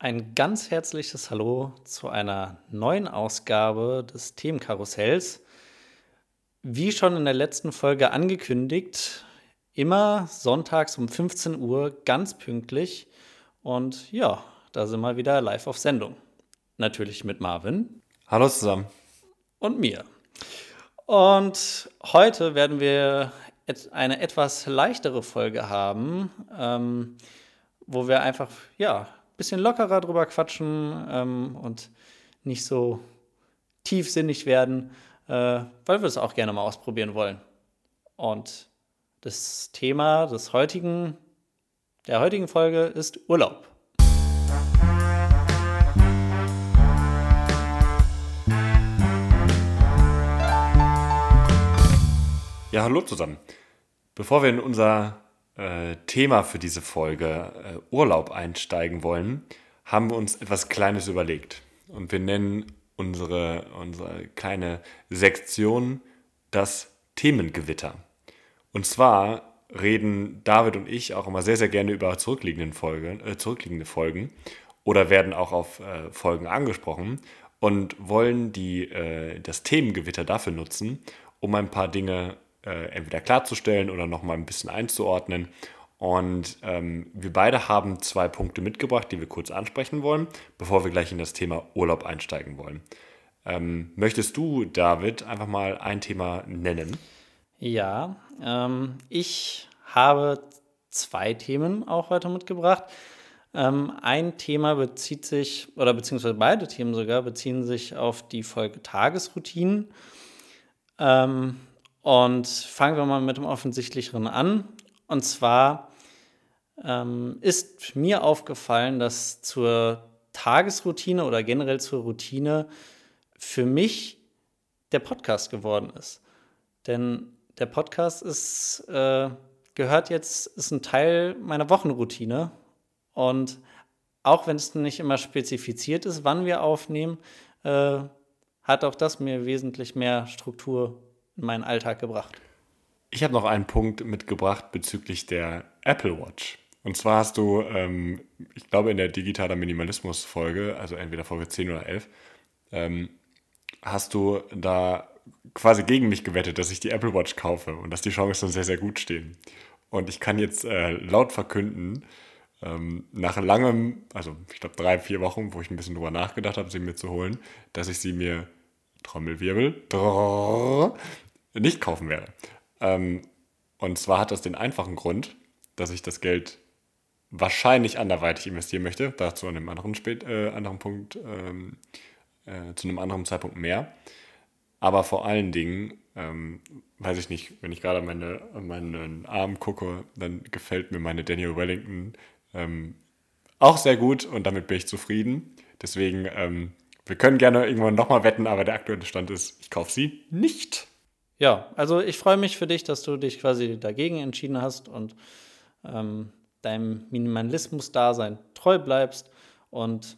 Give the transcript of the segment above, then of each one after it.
Ein ganz herzliches Hallo zu einer neuen Ausgabe des Themenkarussells. Wie schon in der letzten Folge angekündigt, immer sonntags um 15 Uhr ganz pünktlich. Und ja, da sind wir wieder live auf Sendung. Natürlich mit Marvin. Hallo zusammen. Und mir. Und heute werden wir eine etwas leichtere Folge haben, ähm, wo wir einfach, ja, bisschen lockerer drüber quatschen ähm, und nicht so tiefsinnig werden, äh, weil wir es auch gerne mal ausprobieren wollen. Und das Thema des heutigen, der heutigen Folge ist Urlaub. Ja, hallo zusammen. Bevor wir in unser äh, Thema für diese Folge äh, Urlaub einsteigen wollen, haben wir uns etwas Kleines überlegt. Und wir nennen unsere, unsere kleine Sektion das Themengewitter. Und zwar reden David und ich auch immer sehr, sehr gerne über zurückliegenden Folgen, äh, zurückliegende Folgen oder werden auch auf äh, Folgen angesprochen und wollen die, äh, das Themengewitter dafür nutzen, um ein paar Dinge äh, entweder klarzustellen oder nochmal ein bisschen einzuordnen. Und ähm, wir beide haben zwei Punkte mitgebracht, die wir kurz ansprechen wollen, bevor wir gleich in das Thema Urlaub einsteigen wollen. Ähm, möchtest du, David, einfach mal ein Thema nennen? Ja, ähm, ich habe zwei Themen auch heute mitgebracht. Ähm, ein Thema bezieht sich, oder beziehungsweise beide Themen sogar, beziehen sich auf die Folge Tagesroutinen. Ähm, und fangen wir mal mit dem Offensichtlicheren an. Und zwar ähm, ist mir aufgefallen, dass zur Tagesroutine oder generell zur Routine für mich der Podcast geworden ist. Denn der Podcast ist, äh, gehört jetzt, ist ein Teil meiner Wochenroutine. Und auch wenn es nicht immer spezifiziert ist, wann wir aufnehmen, äh, hat auch das mir wesentlich mehr Struktur in meinen Alltag gebracht. Ich habe noch einen Punkt mitgebracht bezüglich der Apple Watch. Und zwar hast du, ähm, ich glaube, in der digitaler Minimalismus-Folge, also entweder Folge 10 oder 11, ähm, hast du da quasi gegen mich gewettet, dass ich die Apple Watch kaufe und dass die Chancen sehr, sehr gut stehen. Und ich kann jetzt äh, laut verkünden, ähm, nach langem, also ich glaube drei, vier Wochen, wo ich ein bisschen drüber nachgedacht habe, sie mir zu holen, dass ich sie mir, Trommelwirbel, drrr, nicht kaufen werde. Ähm, und zwar hat das den einfachen Grund, dass ich das Geld wahrscheinlich anderweitig investieren möchte. Dazu an einem anderen, Spät, äh, anderen Punkt, ähm, äh, zu einem anderen Zeitpunkt mehr. Aber vor allen Dingen, ähm, weiß ich nicht, wenn ich gerade meine, meinen Arm gucke, dann gefällt mir meine Daniel Wellington ähm, auch sehr gut und damit bin ich zufrieden. Deswegen, ähm, wir können gerne irgendwann nochmal wetten, aber der aktuelle Stand ist, ich kaufe sie nicht. Ja, also ich freue mich für dich, dass du dich quasi dagegen entschieden hast und ähm, deinem Minimalismus-Dasein treu bleibst. Und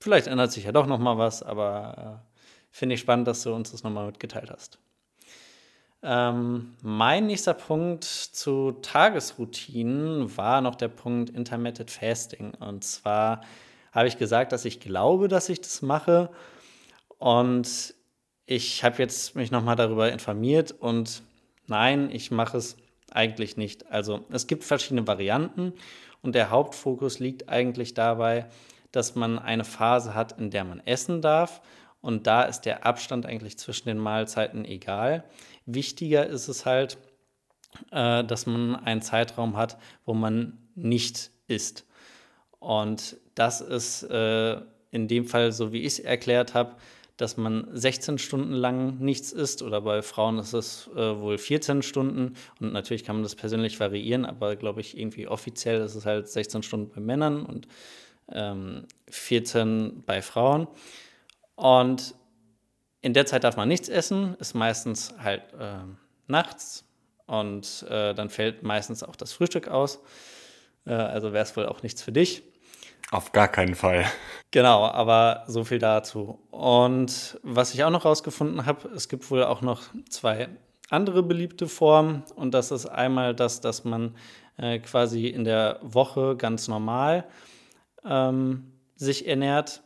vielleicht ändert sich ja doch noch mal was, aber äh, finde ich spannend, dass du uns das nochmal mitgeteilt hast. Ähm, mein nächster Punkt zu Tagesroutinen war noch der Punkt Intermittent Fasting. Und zwar habe ich gesagt, dass ich glaube, dass ich das mache. Und ich habe jetzt mich nochmal darüber informiert und nein, ich mache es eigentlich nicht. Also es gibt verschiedene Varianten und der Hauptfokus liegt eigentlich dabei, dass man eine Phase hat, in der man essen darf und da ist der Abstand eigentlich zwischen den Mahlzeiten egal. Wichtiger ist es halt, äh, dass man einen Zeitraum hat, wo man nicht isst. Und das ist äh, in dem Fall, so wie ich es erklärt habe, dass man 16 Stunden lang nichts isst oder bei Frauen ist es äh, wohl 14 Stunden. Und natürlich kann man das persönlich variieren, aber glaube ich irgendwie offiziell ist es halt 16 Stunden bei Männern und ähm, 14 bei Frauen. Und in der Zeit darf man nichts essen, ist meistens halt äh, nachts und äh, dann fällt meistens auch das Frühstück aus, äh, also wäre es wohl auch nichts für dich. Auf gar keinen Fall. Genau, aber so viel dazu. Und was ich auch noch rausgefunden habe, es gibt wohl auch noch zwei andere beliebte Formen. Und das ist einmal das, dass man äh, quasi in der Woche ganz normal ähm, sich ernährt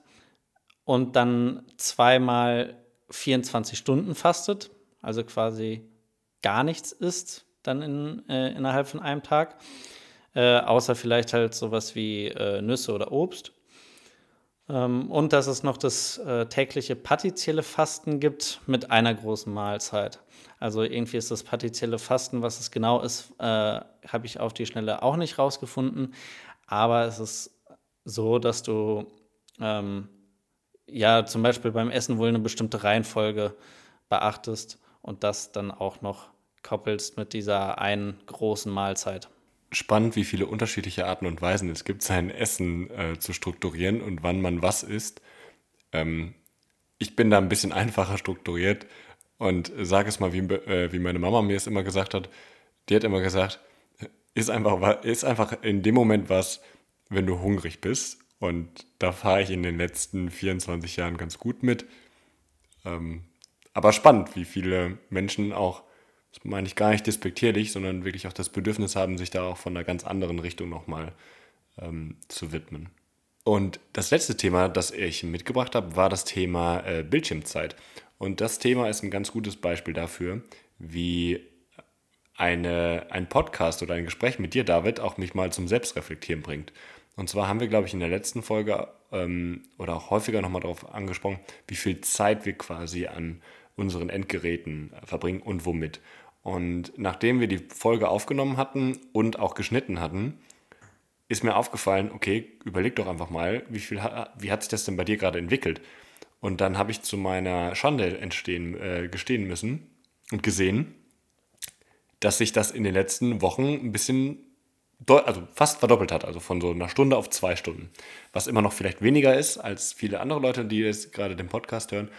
und dann zweimal 24 Stunden fastet, also quasi gar nichts isst, dann in, äh, innerhalb von einem Tag, äh, außer vielleicht halt sowas wie äh, Nüsse oder Obst. Ähm, und dass es noch das äh, tägliche partizielle Fasten gibt mit einer großen Mahlzeit. Also irgendwie ist das partizielle Fasten, was es genau ist, äh, habe ich auf die Schnelle auch nicht rausgefunden. Aber es ist so, dass du ähm, ja zum Beispiel beim Essen wohl eine bestimmte Reihenfolge beachtest und das dann auch noch koppelst mit dieser einen großen Mahlzeit. Spannend, wie viele unterschiedliche Arten und Weisen es gibt, sein Essen äh, zu strukturieren und wann man was isst. Ähm, ich bin da ein bisschen einfacher strukturiert und sage es mal, wie, äh, wie meine Mama mir es immer gesagt hat. Die hat immer gesagt, ist einfach, ist einfach in dem Moment was, wenn du hungrig bist. Und da fahre ich in den letzten 24 Jahren ganz gut mit. Ähm, aber spannend, wie viele Menschen auch, das meine ich gar nicht despektierlich, sondern wirklich auch das Bedürfnis haben, sich da auch von einer ganz anderen Richtung nochmal ähm, zu widmen. Und das letzte Thema, das ich mitgebracht habe, war das Thema äh, Bildschirmzeit. Und das Thema ist ein ganz gutes Beispiel dafür, wie eine, ein Podcast oder ein Gespräch mit dir, David, auch mich mal zum Selbstreflektieren bringt. Und zwar haben wir, glaube ich, in der letzten Folge ähm, oder auch häufiger nochmal darauf angesprochen, wie viel Zeit wir quasi an unseren Endgeräten äh, verbringen und womit. Und nachdem wir die Folge aufgenommen hatten und auch geschnitten hatten, ist mir aufgefallen, okay, überleg doch einfach mal, wie, viel, wie hat sich das denn bei dir gerade entwickelt? Und dann habe ich zu meiner Schande entstehen, äh, gestehen müssen und gesehen, dass sich das in den letzten Wochen ein bisschen, also fast verdoppelt hat, also von so einer Stunde auf zwei Stunden. Was immer noch vielleicht weniger ist als viele andere Leute, die jetzt gerade den Podcast hören.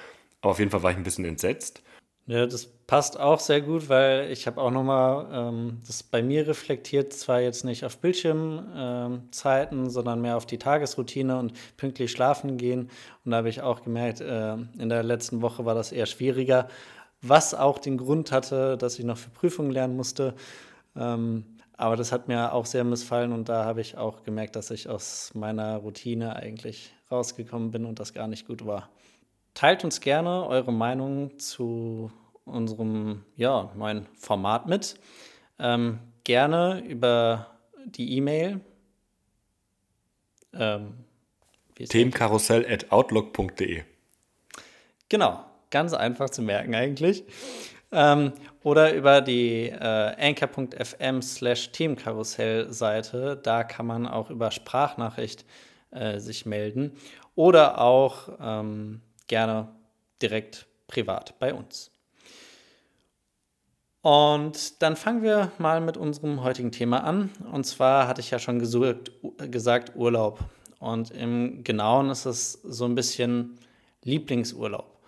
Aber auf jeden Fall war ich ein bisschen entsetzt. Ja, das passt auch sehr gut, weil ich habe auch nochmal ähm, das bei mir reflektiert, zwar jetzt nicht auf Bildschirmzeiten, ähm, sondern mehr auf die Tagesroutine und pünktlich schlafen gehen. Und da habe ich auch gemerkt, äh, in der letzten Woche war das eher schwieriger, was auch den Grund hatte, dass ich noch für Prüfungen lernen musste. Ähm, aber das hat mir auch sehr missfallen und da habe ich auch gemerkt, dass ich aus meiner Routine eigentlich rausgekommen bin und das gar nicht gut war. Teilt uns gerne eure Meinung zu unserem ja, neuen Format mit. Ähm, gerne über die E-Mail. Ähm, Themenkarussell.outlook.de Genau, ganz einfach zu merken eigentlich. Ähm, oder über die äh, anchor.fm slash Themenkarussell-Seite. Da kann man auch über Sprachnachricht äh, sich melden. Oder auch ähm, gerne direkt privat bei uns. Und dann fangen wir mal mit unserem heutigen Thema an. Und zwar hatte ich ja schon gesucht, gesagt Urlaub. Und im Genauen ist es so ein bisschen Lieblingsurlaub.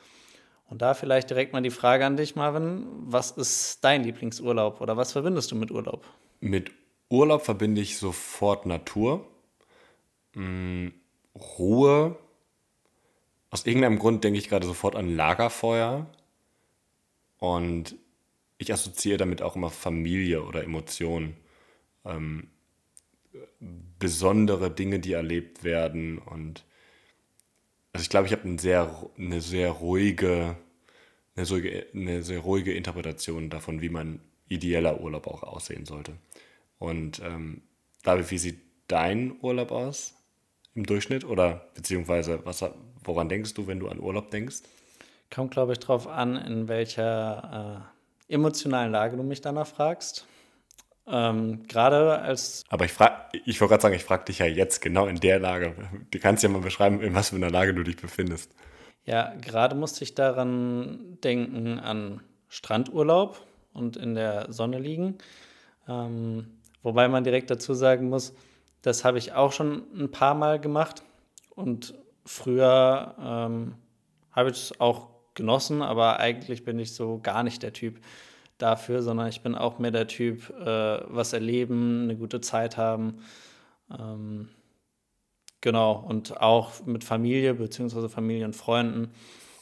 Und da vielleicht direkt mal die Frage an dich, Marvin. Was ist dein Lieblingsurlaub oder was verbindest du mit Urlaub? Mit Urlaub verbinde ich sofort Natur, mm, Ruhe, aus irgendeinem Grund denke ich gerade sofort an Lagerfeuer und ich assoziiere damit auch immer Familie oder Emotionen. Ähm, besondere Dinge, die erlebt werden und also ich glaube, ich habe eine sehr, eine sehr ruhige, eine, so, eine sehr ruhige Interpretation davon, wie mein ideeller Urlaub auch aussehen sollte. Und ähm, David, wie sieht dein Urlaub aus im Durchschnitt? Oder beziehungsweise was, Woran denkst du, wenn du an Urlaub denkst? Kommt, glaube ich, darauf an, in welcher äh, emotionalen Lage du mich danach fragst. Ähm, gerade als. Aber ich frage, ich wollte gerade sagen, ich frage dich ja jetzt genau in der Lage. Du kannst ja mal beschreiben, in was für einer Lage du dich befindest. Ja, gerade musste ich daran denken an Strandurlaub und in der Sonne liegen. Ähm, wobei man direkt dazu sagen muss, das habe ich auch schon ein paar Mal gemacht und Früher ähm, habe ich es auch genossen, aber eigentlich bin ich so gar nicht der Typ dafür, sondern ich bin auch mehr der Typ, äh, was erleben, eine gute Zeit haben. Ähm, genau, und auch mit Familie bzw. Familie und Freunden.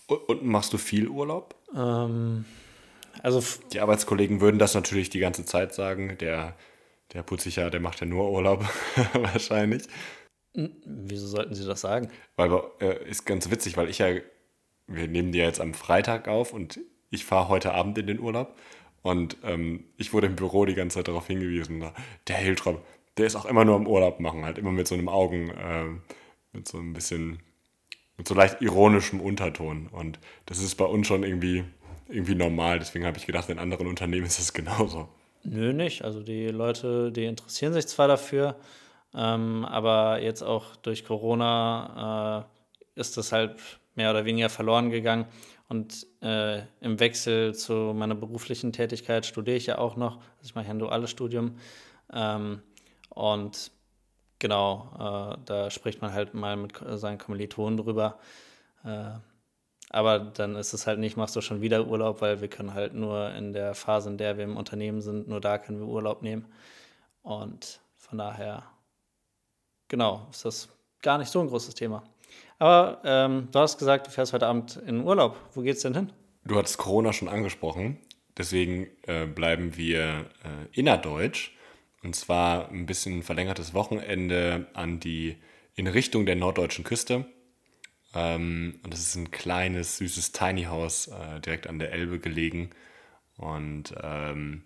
Und, und machst du viel Urlaub? Ähm, also die Arbeitskollegen würden das natürlich die ganze Zeit sagen. Der, der Putzicher, der macht ja nur Urlaub wahrscheinlich. Wieso sollten sie das sagen? Weil äh, ist ganz witzig, weil ich ja, wir nehmen die ja jetzt am Freitag auf und ich fahre heute Abend in den Urlaub. Und ähm, ich wurde im Büro die ganze Zeit darauf hingewiesen, der Hiltrop, der ist auch immer nur am Urlaub machen, halt immer mit so einem Augen, äh, mit so ein bisschen, mit so leicht ironischem Unterton. Und das ist bei uns schon irgendwie, irgendwie normal. Deswegen habe ich gedacht, in anderen Unternehmen ist das genauso. Nö, nicht. Also die Leute, die interessieren sich zwar dafür, ähm, aber jetzt auch durch Corona äh, ist das halt mehr oder weniger verloren gegangen. Und äh, im Wechsel zu meiner beruflichen Tätigkeit studiere ich ja auch noch. Also ich mache ein duales Studium. Ähm, und genau, äh, da spricht man halt mal mit seinen Kommilitonen drüber. Äh, aber dann ist es halt nicht, machst du schon wieder Urlaub, weil wir können halt nur in der Phase, in der wir im Unternehmen sind, nur da können wir Urlaub nehmen. Und von daher genau, ist das gar nicht so ein großes Thema. Aber ähm, du hast gesagt, du fährst heute Abend in Urlaub. Wo geht's denn hin? Du hattest Corona schon angesprochen. Deswegen äh, bleiben wir äh, innerdeutsch. Und zwar ein bisschen verlängertes Wochenende an die, in Richtung der norddeutschen Küste. Ähm, und das ist ein kleines, süßes Tiny House äh, direkt an der Elbe gelegen. Und ähm,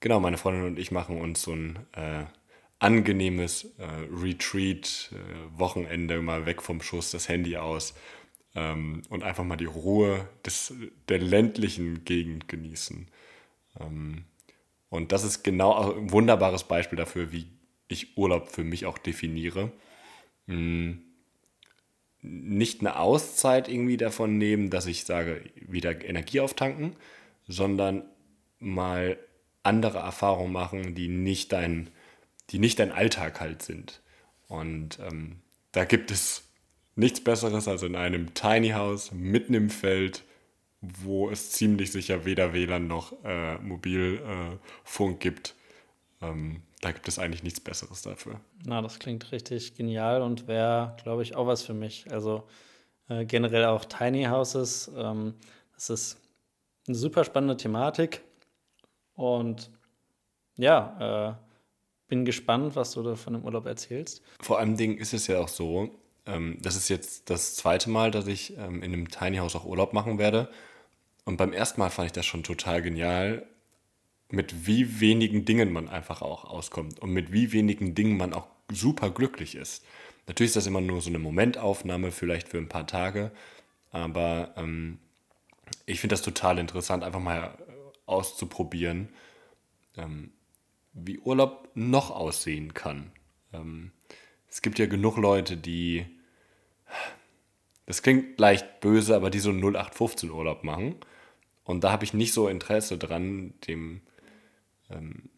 genau, meine Freundin und ich machen uns so ein äh, angenehmes äh, Retreat, äh, Wochenende mal weg vom Schuss, das Handy aus ähm, und einfach mal die Ruhe des, der ländlichen Gegend genießen. Ähm, und das ist genau ein wunderbares Beispiel dafür, wie ich Urlaub für mich auch definiere. Hm, nicht eine Auszeit irgendwie davon nehmen, dass ich sage, wieder Energie auftanken, sondern mal andere Erfahrungen machen, die nicht dein die nicht dein Alltag halt sind. Und ähm, da gibt es nichts Besseres als in einem Tiny House mitten im Feld, wo es ziemlich sicher weder WLAN noch äh, Mobilfunk äh, gibt. Ähm, da gibt es eigentlich nichts Besseres dafür. Na, das klingt richtig genial und wäre, glaube ich, auch was für mich. Also äh, generell auch Tiny Houses. Ähm, das ist eine super spannende Thematik. Und ja, äh, bin gespannt, was du da von dem Urlaub erzählst. Vor allem Ding ist es ja auch so, ähm, das ist jetzt das zweite Mal, dass ich ähm, in einem Tiny House auch Urlaub machen werde. Und beim ersten Mal fand ich das schon total genial, mit wie wenigen Dingen man einfach auch auskommt und mit wie wenigen Dingen man auch super glücklich ist. Natürlich ist das immer nur so eine Momentaufnahme, vielleicht für ein paar Tage, aber ähm, ich finde das total interessant, einfach mal auszuprobieren. Ähm, wie Urlaub noch aussehen kann. Ähm, es gibt ja genug Leute, die, das klingt leicht böse, aber die so einen 0815 Urlaub machen. Und da habe ich nicht so Interesse dran, dem, ähm,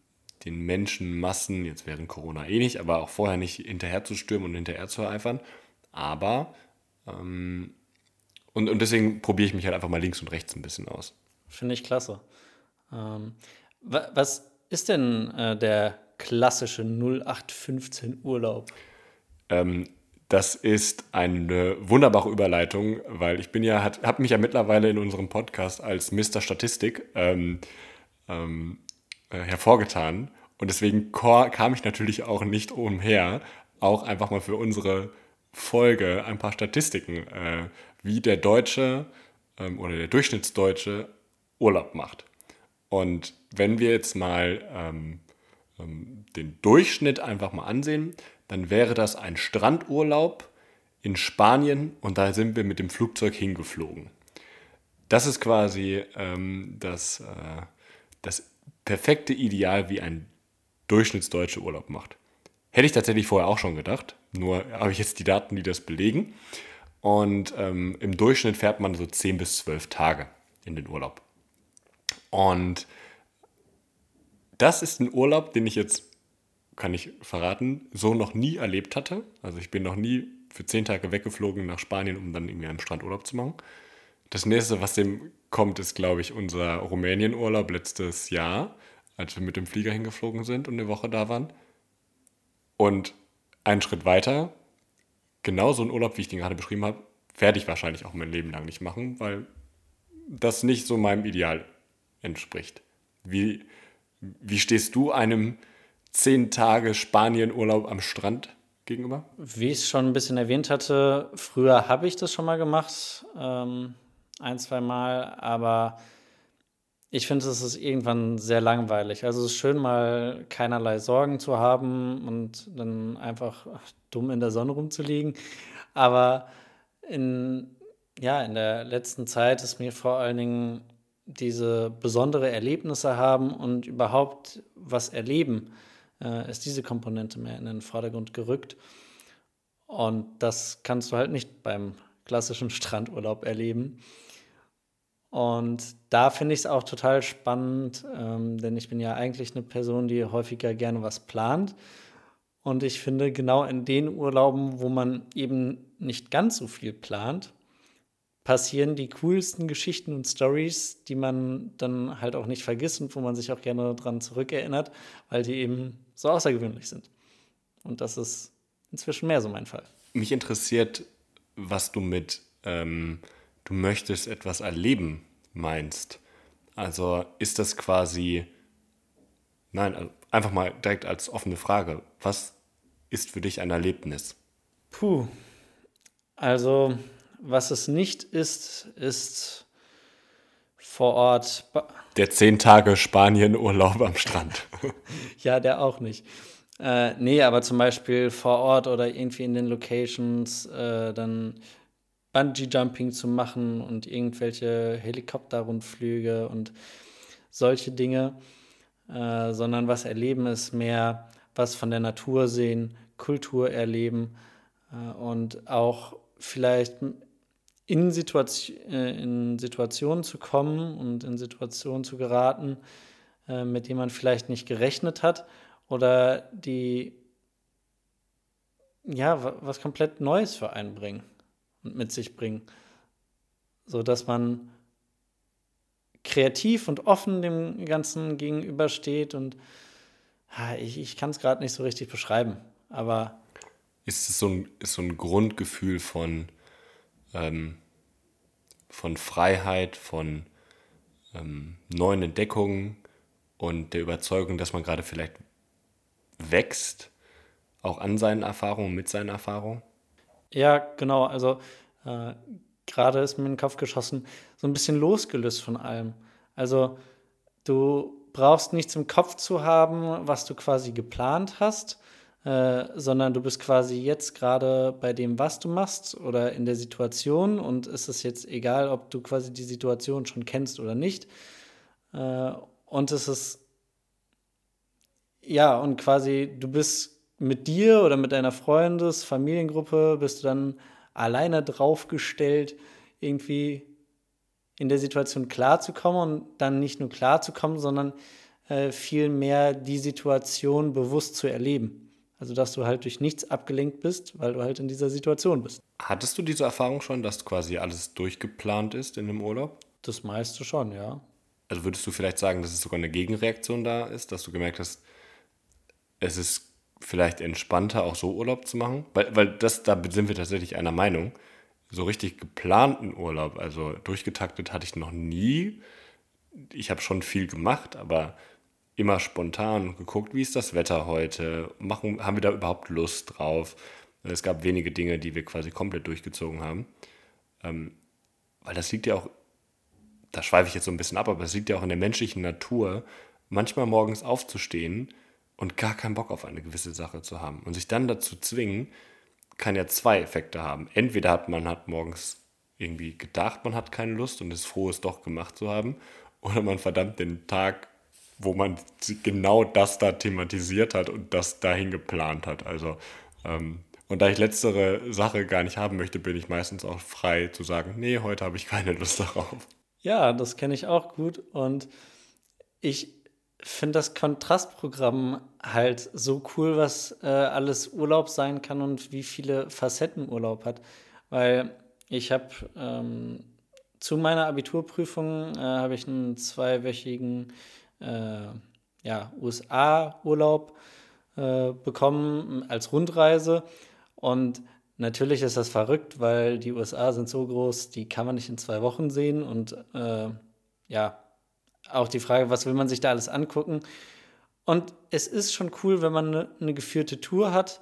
den Menschenmassen, jetzt während Corona eh nicht, aber auch vorher nicht hinterher zu stürmen und hinterher zu eifern. Aber, ähm, und, und deswegen probiere ich mich halt einfach mal links und rechts ein bisschen aus. Finde ich klasse. Ähm, was ist denn äh, der klassische 0815 Urlaub? Ähm, das ist eine wunderbare Überleitung, weil ich bin ja, habe mich ja mittlerweile in unserem Podcast als Mr. Statistik ähm, ähm, äh, hervorgetan. Und deswegen kam ich natürlich auch nicht umher, auch einfach mal für unsere Folge ein paar Statistiken, äh, wie der Deutsche ähm, oder der Durchschnittsdeutsche Urlaub macht. Und wenn wir jetzt mal ähm, ähm, den Durchschnitt einfach mal ansehen, dann wäre das ein Strandurlaub in Spanien und da sind wir mit dem Flugzeug hingeflogen. Das ist quasi ähm, das, äh, das perfekte Ideal, wie ein Durchschnittsdeutscher Urlaub macht. Hätte ich tatsächlich vorher auch schon gedacht, nur habe ich jetzt die Daten, die das belegen. Und ähm, im Durchschnitt fährt man so 10 bis 12 Tage in den Urlaub. Und das ist ein Urlaub, den ich jetzt, kann ich verraten, so noch nie erlebt hatte. Also ich bin noch nie für zehn Tage weggeflogen nach Spanien, um dann irgendwie am Strand Urlaub zu machen. Das nächste, was dem kommt, ist, glaube ich, unser Rumänien-Urlaub letztes Jahr, als wir mit dem Flieger hingeflogen sind und eine Woche da waren. Und einen Schritt weiter, genau so ein Urlaub, wie ich den gerade beschrieben habe, werde ich wahrscheinlich auch mein Leben lang nicht machen, weil das nicht so meinem Ideal entspricht. Wie, wie stehst du einem 10 Tage Spanien-Urlaub am Strand gegenüber? Wie ich es schon ein bisschen erwähnt hatte, früher habe ich das schon mal gemacht, ähm, ein, zwei Mal, aber ich finde, es ist irgendwann sehr langweilig. Also es ist schön, mal keinerlei Sorgen zu haben und dann einfach dumm in der Sonne rumzuliegen. Aber in, ja, in der letzten Zeit ist mir vor allen Dingen diese besondere Erlebnisse haben und überhaupt was erleben, äh, ist diese Komponente mehr in den Vordergrund gerückt. Und das kannst du halt nicht beim klassischen Strandurlaub erleben. Und da finde ich es auch total spannend, ähm, denn ich bin ja eigentlich eine Person, die häufiger gerne was plant. Und ich finde, genau in den Urlauben, wo man eben nicht ganz so viel plant, passieren die coolsten Geschichten und Stories, die man dann halt auch nicht vergisst und wo man sich auch gerne daran zurückerinnert, weil die eben so außergewöhnlich sind. Und das ist inzwischen mehr so mein Fall. Mich interessiert, was du mit ähm, du möchtest etwas erleben meinst. Also ist das quasi, nein, also einfach mal direkt als offene Frage, was ist für dich ein Erlebnis? Puh, also was es nicht ist, ist vor Ort. Der zehn Tage Spanien-Urlaub am Strand. ja, der auch nicht. Äh, nee, aber zum Beispiel vor Ort oder irgendwie in den Locations äh, dann Bungee-Jumping zu machen und irgendwelche Helikopterrundflüge und solche Dinge, äh, sondern was erleben ist mehr was von der Natur sehen, Kultur erleben äh, und auch vielleicht in, Situation, äh, in Situationen zu kommen und in Situationen zu geraten, äh, mit denen man vielleicht nicht gerechnet hat oder die ja was komplett Neues für einen bringen und mit sich bringen, so dass man kreativ und offen dem Ganzen gegenübersteht und ich, ich kann es gerade nicht so richtig beschreiben, aber ist es so ein, ist so ein Grundgefühl von, ähm, von Freiheit, von ähm, neuen Entdeckungen und der Überzeugung, dass man gerade vielleicht wächst, auch an seinen Erfahrungen, mit seinen Erfahrungen? Ja, genau. Also äh, gerade ist mir in den Kopf geschossen, so ein bisschen losgelöst von allem. Also du brauchst nichts im Kopf zu haben, was du quasi geplant hast, äh, sondern du bist quasi jetzt gerade bei dem, was du machst oder in der Situation und es ist jetzt egal, ob du quasi die Situation schon kennst oder nicht. Äh, und es ist, ja, und quasi du bist mit dir oder mit deiner Freundes-, Familiengruppe bist du dann alleine draufgestellt, irgendwie in der Situation klarzukommen und dann nicht nur klarzukommen, sondern äh, viel mehr die Situation bewusst zu erleben. Also, dass du halt durch nichts abgelenkt bist, weil du halt in dieser Situation bist. Hattest du diese Erfahrung schon, dass quasi alles durchgeplant ist in dem Urlaub? Das meiste schon, ja. Also würdest du vielleicht sagen, dass es sogar eine Gegenreaktion da ist, dass du gemerkt hast, es ist vielleicht entspannter, auch so Urlaub zu machen? Weil, weil das, da sind wir tatsächlich einer Meinung. So richtig geplanten Urlaub, also durchgetaktet hatte ich noch nie. Ich habe schon viel gemacht, aber immer spontan geguckt, wie ist das Wetter heute? Machen, haben wir da überhaupt Lust drauf? Es gab wenige Dinge, die wir quasi komplett durchgezogen haben. Ähm, weil das liegt ja auch, da schweife ich jetzt so ein bisschen ab, aber es liegt ja auch in der menschlichen Natur, manchmal morgens aufzustehen und gar keinen Bock auf eine gewisse Sache zu haben. Und sich dann dazu zwingen, kann ja zwei Effekte haben. Entweder hat man hat morgens irgendwie gedacht, man hat keine Lust und ist froh, es doch gemacht zu haben, oder man verdammt den Tag, wo man genau das da thematisiert hat und das dahin geplant hat. Also, ähm, und da ich letztere Sache gar nicht haben möchte, bin ich meistens auch frei zu sagen, nee, heute habe ich keine Lust darauf. Ja, das kenne ich auch gut und ich finde das Kontrastprogramm halt so cool, was äh, alles Urlaub sein kann und wie viele Facetten Urlaub hat. Weil ich habe ähm, zu meiner Abiturprüfung äh, habe ich einen zweiwöchigen äh, ja, USA-Urlaub äh, bekommen als Rundreise. Und natürlich ist das verrückt, weil die USA sind so groß, die kann man nicht in zwei Wochen sehen. Und äh, ja, auch die Frage, was will man sich da alles angucken. Und es ist schon cool, wenn man eine, eine geführte Tour hat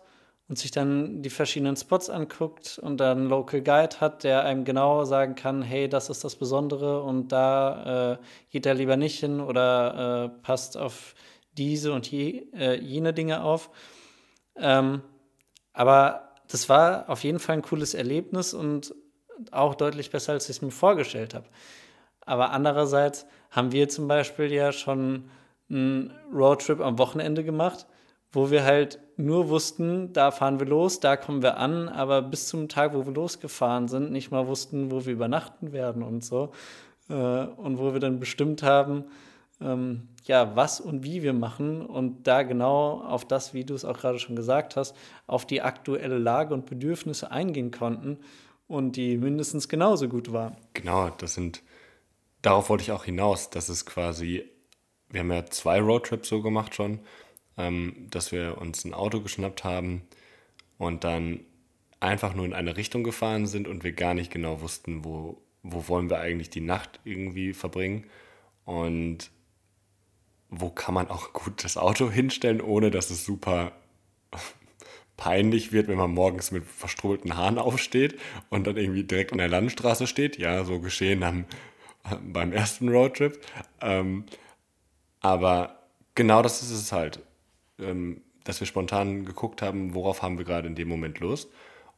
und sich dann die verschiedenen Spots anguckt und dann einen Local Guide hat, der einem genau sagen kann, hey, das ist das Besondere und da äh, geht er lieber nicht hin oder äh, passt auf diese und je, äh, jene Dinge auf. Ähm, aber das war auf jeden Fall ein cooles Erlebnis und auch deutlich besser, als ich es mir vorgestellt habe. Aber andererseits haben wir zum Beispiel ja schon einen Roadtrip am Wochenende gemacht, wo wir halt nur wussten, da fahren wir los, da kommen wir an, aber bis zum Tag, wo wir losgefahren sind, nicht mal wussten, wo wir übernachten werden und so. Äh, und wo wir dann bestimmt haben, ähm, ja, was und wie wir machen und da genau auf das, wie du es auch gerade schon gesagt hast, auf die aktuelle Lage und Bedürfnisse eingehen konnten und die mindestens genauso gut waren. Genau, das sind, darauf wollte ich auch hinaus, dass es quasi, wir haben ja zwei Roadtrips so gemacht schon, ähm, dass wir uns ein Auto geschnappt haben und dann einfach nur in eine Richtung gefahren sind und wir gar nicht genau wussten, wo, wo wollen wir eigentlich die Nacht irgendwie verbringen. Und wo kann man auch gut das Auto hinstellen, ohne dass es super peinlich wird, wenn man morgens mit verstrubelten Haaren aufsteht und dann irgendwie direkt an der Landstraße steht. Ja, so geschehen am, beim ersten Roadtrip. Ähm, aber genau das ist es halt, ähm, dass wir spontan geguckt haben, worauf haben wir gerade in dem Moment Lust.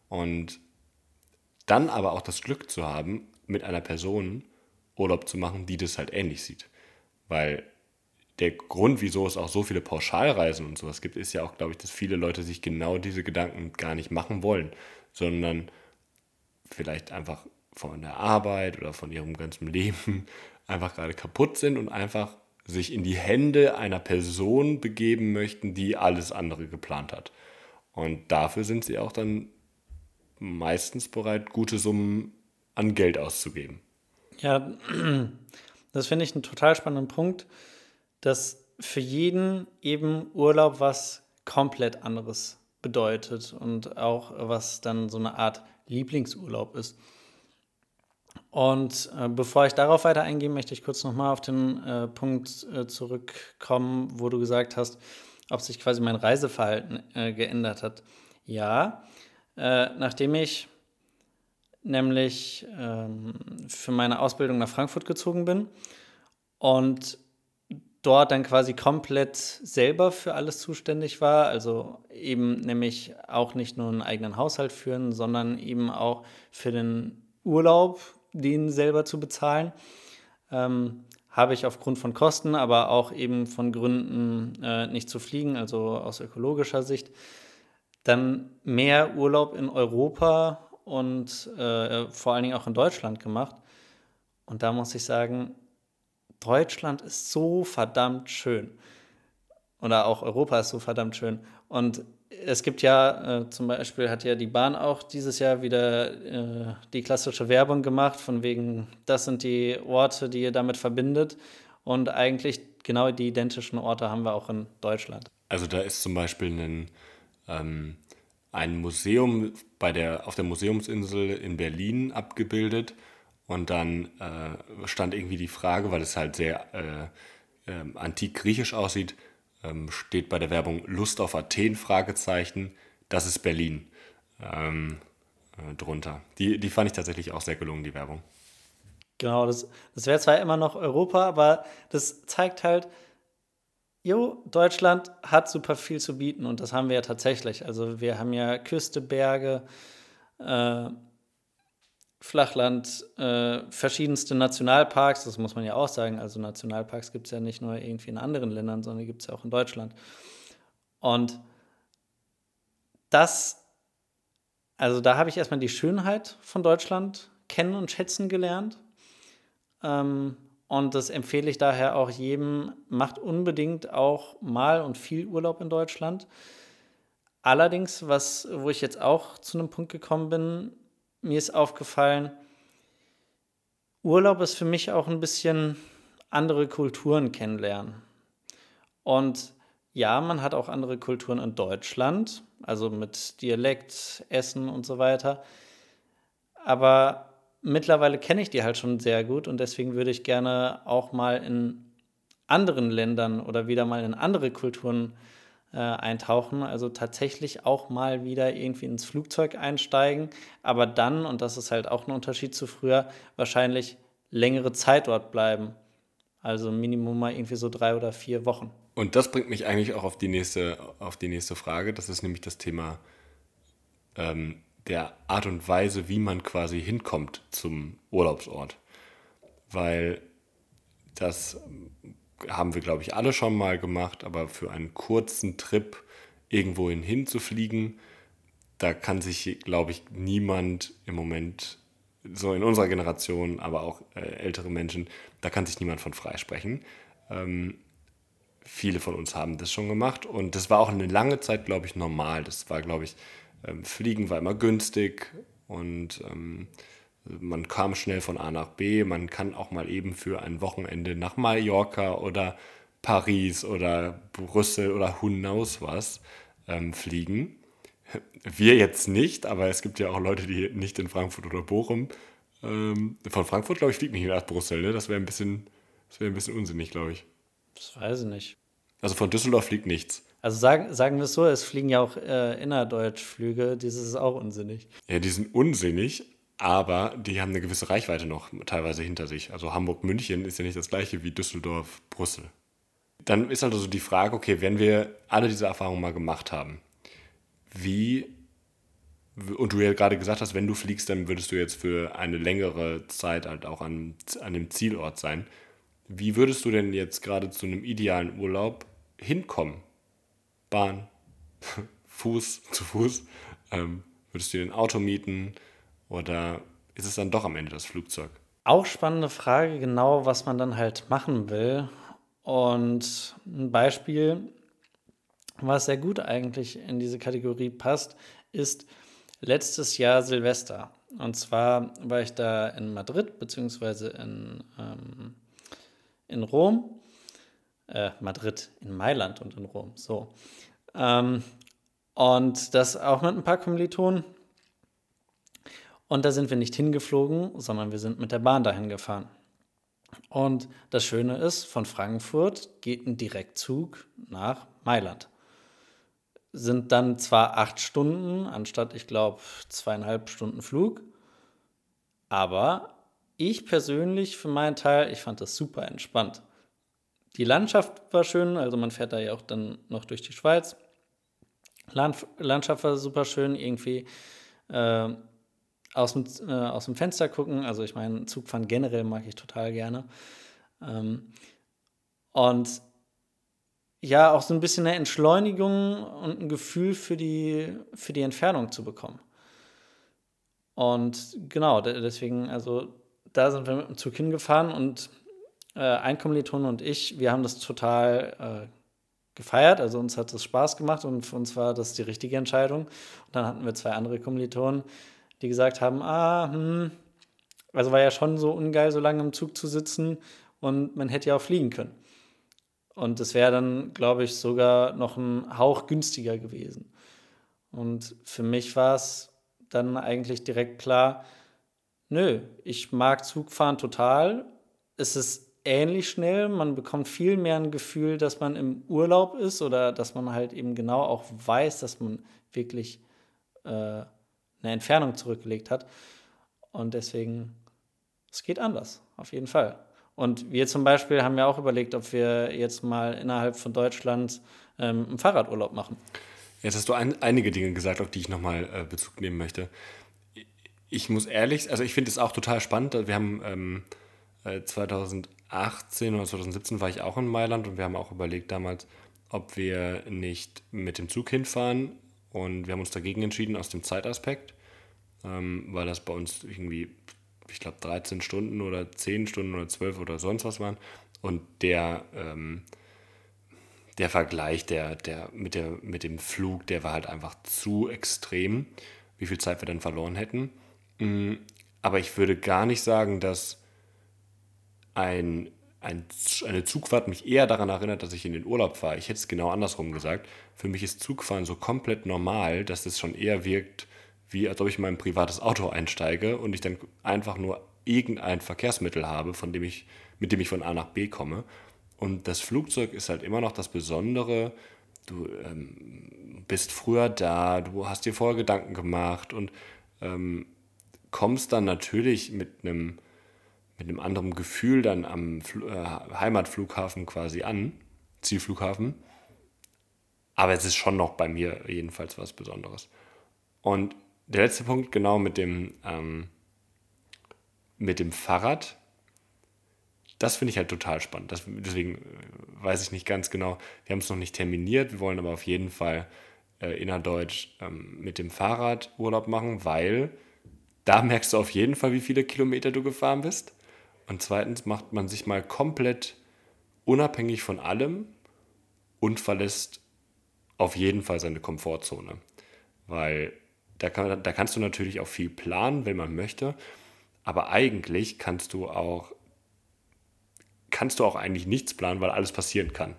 Und dann aber auch das Glück zu haben, mit einer Person Urlaub zu machen, die das halt ähnlich sieht. Weil der Grund, wieso es auch so viele Pauschalreisen und sowas gibt, ist ja auch, glaube ich, dass viele Leute sich genau diese Gedanken gar nicht machen wollen, sondern vielleicht einfach von der Arbeit oder von ihrem ganzen Leben einfach gerade kaputt sind und einfach sich in die Hände einer Person begeben möchten, die alles andere geplant hat. Und dafür sind sie auch dann meistens bereit, gute Summen an Geld auszugeben. Ja, das finde ich einen total spannenden Punkt dass für jeden eben Urlaub was komplett anderes bedeutet und auch was dann so eine Art Lieblingsurlaub ist. Und äh, bevor ich darauf weiter eingehe, möchte ich kurz nochmal auf den äh, Punkt äh, zurückkommen, wo du gesagt hast, ob sich quasi mein Reiseverhalten äh, geändert hat. Ja, äh, nachdem ich nämlich ähm, für meine Ausbildung nach Frankfurt gezogen bin und dort dann quasi komplett selber für alles zuständig war. Also eben nämlich auch nicht nur einen eigenen Haushalt führen, sondern eben auch für den Urlaub, den selber zu bezahlen. Ähm, habe ich aufgrund von Kosten, aber auch eben von Gründen äh, nicht zu fliegen, also aus ökologischer Sicht, dann mehr Urlaub in Europa und äh, vor allen Dingen auch in Deutschland gemacht. Und da muss ich sagen, Deutschland ist so verdammt schön. Oder auch Europa ist so verdammt schön. Und es gibt ja, äh, zum Beispiel hat ja die Bahn auch dieses Jahr wieder äh, die klassische Werbung gemacht, von wegen, das sind die Orte, die ihr damit verbindet. Und eigentlich genau die identischen Orte haben wir auch in Deutschland. Also da ist zum Beispiel ein, ähm, ein Museum bei der, auf der Museumsinsel in Berlin abgebildet und dann äh, stand irgendwie die Frage, weil es halt sehr äh, äh, antik-griechisch aussieht, ähm, steht bei der Werbung Lust auf Athen, Fragezeichen, das ist Berlin ähm, äh, drunter. Die, die fand ich tatsächlich auch sehr gelungen, die Werbung. Genau, das, das wäre zwar immer noch Europa, aber das zeigt halt, jo, Deutschland hat super viel zu bieten und das haben wir ja tatsächlich. Also wir haben ja Küste, Berge, äh, Flachland, äh, verschiedenste Nationalparks, das muss man ja auch sagen. Also Nationalparks gibt es ja nicht nur irgendwie in anderen Ländern, sondern gibt es ja auch in Deutschland. Und das, also da habe ich erstmal die Schönheit von Deutschland kennen und schätzen gelernt. Ähm, und das empfehle ich daher auch jedem, macht unbedingt auch mal und viel Urlaub in Deutschland. Allerdings, was, wo ich jetzt auch zu einem Punkt gekommen bin, mir ist aufgefallen, Urlaub ist für mich auch ein bisschen andere Kulturen kennenlernen. Und ja, man hat auch andere Kulturen in Deutschland, also mit Dialekt, Essen und so weiter. Aber mittlerweile kenne ich die halt schon sehr gut und deswegen würde ich gerne auch mal in anderen Ländern oder wieder mal in andere Kulturen äh, eintauchen, also tatsächlich auch mal wieder irgendwie ins Flugzeug einsteigen, aber dann, und das ist halt auch ein Unterschied zu früher, wahrscheinlich längere Zeit dort bleiben. Also Minimum mal irgendwie so drei oder vier Wochen. Und das bringt mich eigentlich auch auf die nächste, auf die nächste Frage. Das ist nämlich das Thema ähm, der Art und Weise, wie man quasi hinkommt zum Urlaubsort. Weil das haben wir, glaube ich, alle schon mal gemacht, aber für einen kurzen Trip irgendwohin hinzufliegen, da kann sich, glaube ich, niemand im Moment, so in unserer Generation, aber auch äh, ältere Menschen, da kann sich niemand von freisprechen. Ähm, viele von uns haben das schon gemacht und das war auch eine lange Zeit, glaube ich, normal. Das war, glaube ich, ähm, Fliegen war immer günstig und ähm, man kam schnell von A nach B. Man kann auch mal eben für ein Wochenende nach Mallorca oder Paris oder Brüssel oder who knows was ähm, fliegen. Wir jetzt nicht, aber es gibt ja auch Leute, die nicht in Frankfurt oder Bochum. Ähm, von Frankfurt, glaube ich, fliegt nicht nach Brüssel. Ne? Das wäre ein, bisschen, ein bisschen unsinnig, glaube ich. Das weiß ich nicht. Also von Düsseldorf fliegt nichts. Also sagen, sagen wir es so, es fliegen ja auch äh, Innerdeutschflüge, das ist auch unsinnig. Ja, die sind unsinnig, aber die haben eine gewisse Reichweite noch teilweise hinter sich. Also Hamburg-München ist ja nicht das gleiche wie Düsseldorf-Brüssel. Dann ist also die Frage, okay, wenn wir alle diese Erfahrungen mal gemacht haben, wie, und du ja gerade gesagt hast, wenn du fliegst, dann würdest du jetzt für eine längere Zeit halt auch an, an dem Zielort sein. Wie würdest du denn jetzt gerade zu einem idealen Urlaub hinkommen? Bahn, Fuß zu Fuß? Ähm, würdest du dir ein Auto mieten? Oder ist es dann doch am Ende das Flugzeug? Auch spannende Frage, genau was man dann halt machen will. Und ein Beispiel, was sehr gut eigentlich in diese Kategorie passt, ist letztes Jahr Silvester. Und zwar war ich da in Madrid, beziehungsweise in, ähm, in Rom. Äh, Madrid, in Mailand und in Rom, so. Ähm, und das auch mit ein paar Kommilitonen. Und da sind wir nicht hingeflogen, sondern wir sind mit der Bahn dahin gefahren. Und das Schöne ist, von Frankfurt geht ein Direktzug nach Mailand. Sind dann zwar acht Stunden, anstatt, ich glaube, zweieinhalb Stunden Flug, aber ich persönlich für meinen Teil, ich fand das super entspannt. Die Landschaft war schön, also man fährt da ja auch dann noch durch die Schweiz. Land, Landschaft war super schön, irgendwie. Äh, aus dem, äh, aus dem Fenster gucken. Also ich meine, Zugfahren generell mag ich total gerne. Ähm, und ja, auch so ein bisschen eine Entschleunigung und ein Gefühl für die, für die Entfernung zu bekommen. Und genau, deswegen, also da sind wir mit dem Zug hingefahren und äh, ein Kommiliton und ich, wir haben das total äh, gefeiert. Also uns hat es Spaß gemacht und für uns war das die richtige Entscheidung. Und dann hatten wir zwei andere Kommilitonen, die gesagt haben, ah, hm, also war ja schon so ungeil, so lange im Zug zu sitzen und man hätte ja auch fliegen können. Und das wäre dann, glaube ich, sogar noch ein Hauch günstiger gewesen. Und für mich war es dann eigentlich direkt klar, nö, ich mag Zugfahren total. Es ist ähnlich schnell, man bekommt viel mehr ein Gefühl, dass man im Urlaub ist oder dass man halt eben genau auch weiß, dass man wirklich äh, eine Entfernung zurückgelegt hat. Und deswegen, es geht anders, auf jeden Fall. Und wir zum Beispiel haben ja auch überlegt, ob wir jetzt mal innerhalb von Deutschland ähm, einen Fahrradurlaub machen. Jetzt hast du ein, einige Dinge gesagt, auf die ich nochmal äh, Bezug nehmen möchte. Ich muss ehrlich, also ich finde es auch total spannend. Wir haben ähm, 2018 äh, oder 2017 war ich auch in Mailand und wir haben auch überlegt damals, ob wir nicht mit dem Zug hinfahren und wir haben uns dagegen entschieden aus dem Zeitaspekt, ähm, weil das bei uns irgendwie, ich glaube, 13 Stunden oder 10 Stunden oder 12 oder sonst was waren. Und der, ähm, der Vergleich der, der, mit, der, mit dem Flug, der war halt einfach zu extrem, wie viel Zeit wir dann verloren hätten. Mm, aber ich würde gar nicht sagen, dass ein ein, eine Zugfahrt mich eher daran erinnert, dass ich in den Urlaub fahre. Ich hätte es genau andersrum gesagt. Für mich ist Zugfahren so komplett normal, dass es schon eher wirkt, wie als ob ich in mein privates Auto einsteige und ich dann einfach nur irgendein Verkehrsmittel habe, von dem ich, mit dem ich von A nach B komme. Und das Flugzeug ist halt immer noch das Besondere, du ähm, bist früher da, du hast dir vorher Gedanken gemacht und ähm, kommst dann natürlich mit einem mit einem anderen Gefühl dann am Fl äh, Heimatflughafen quasi an, Zielflughafen. Aber es ist schon noch bei mir jedenfalls was Besonderes. Und der letzte Punkt, genau mit dem, ähm, mit dem Fahrrad, das finde ich halt total spannend. Das, deswegen äh, weiß ich nicht ganz genau. Wir haben es noch nicht terminiert. Wir wollen aber auf jeden Fall äh, innerdeutsch ähm, mit dem Fahrrad Urlaub machen, weil da merkst du auf jeden Fall, wie viele Kilometer du gefahren bist. Und zweitens macht man sich mal komplett unabhängig von allem und verlässt auf jeden Fall seine Komfortzone. Weil da, kann, da kannst du natürlich auch viel planen, wenn man möchte. Aber eigentlich kannst du auch, kannst du auch eigentlich nichts planen, weil alles passieren kann.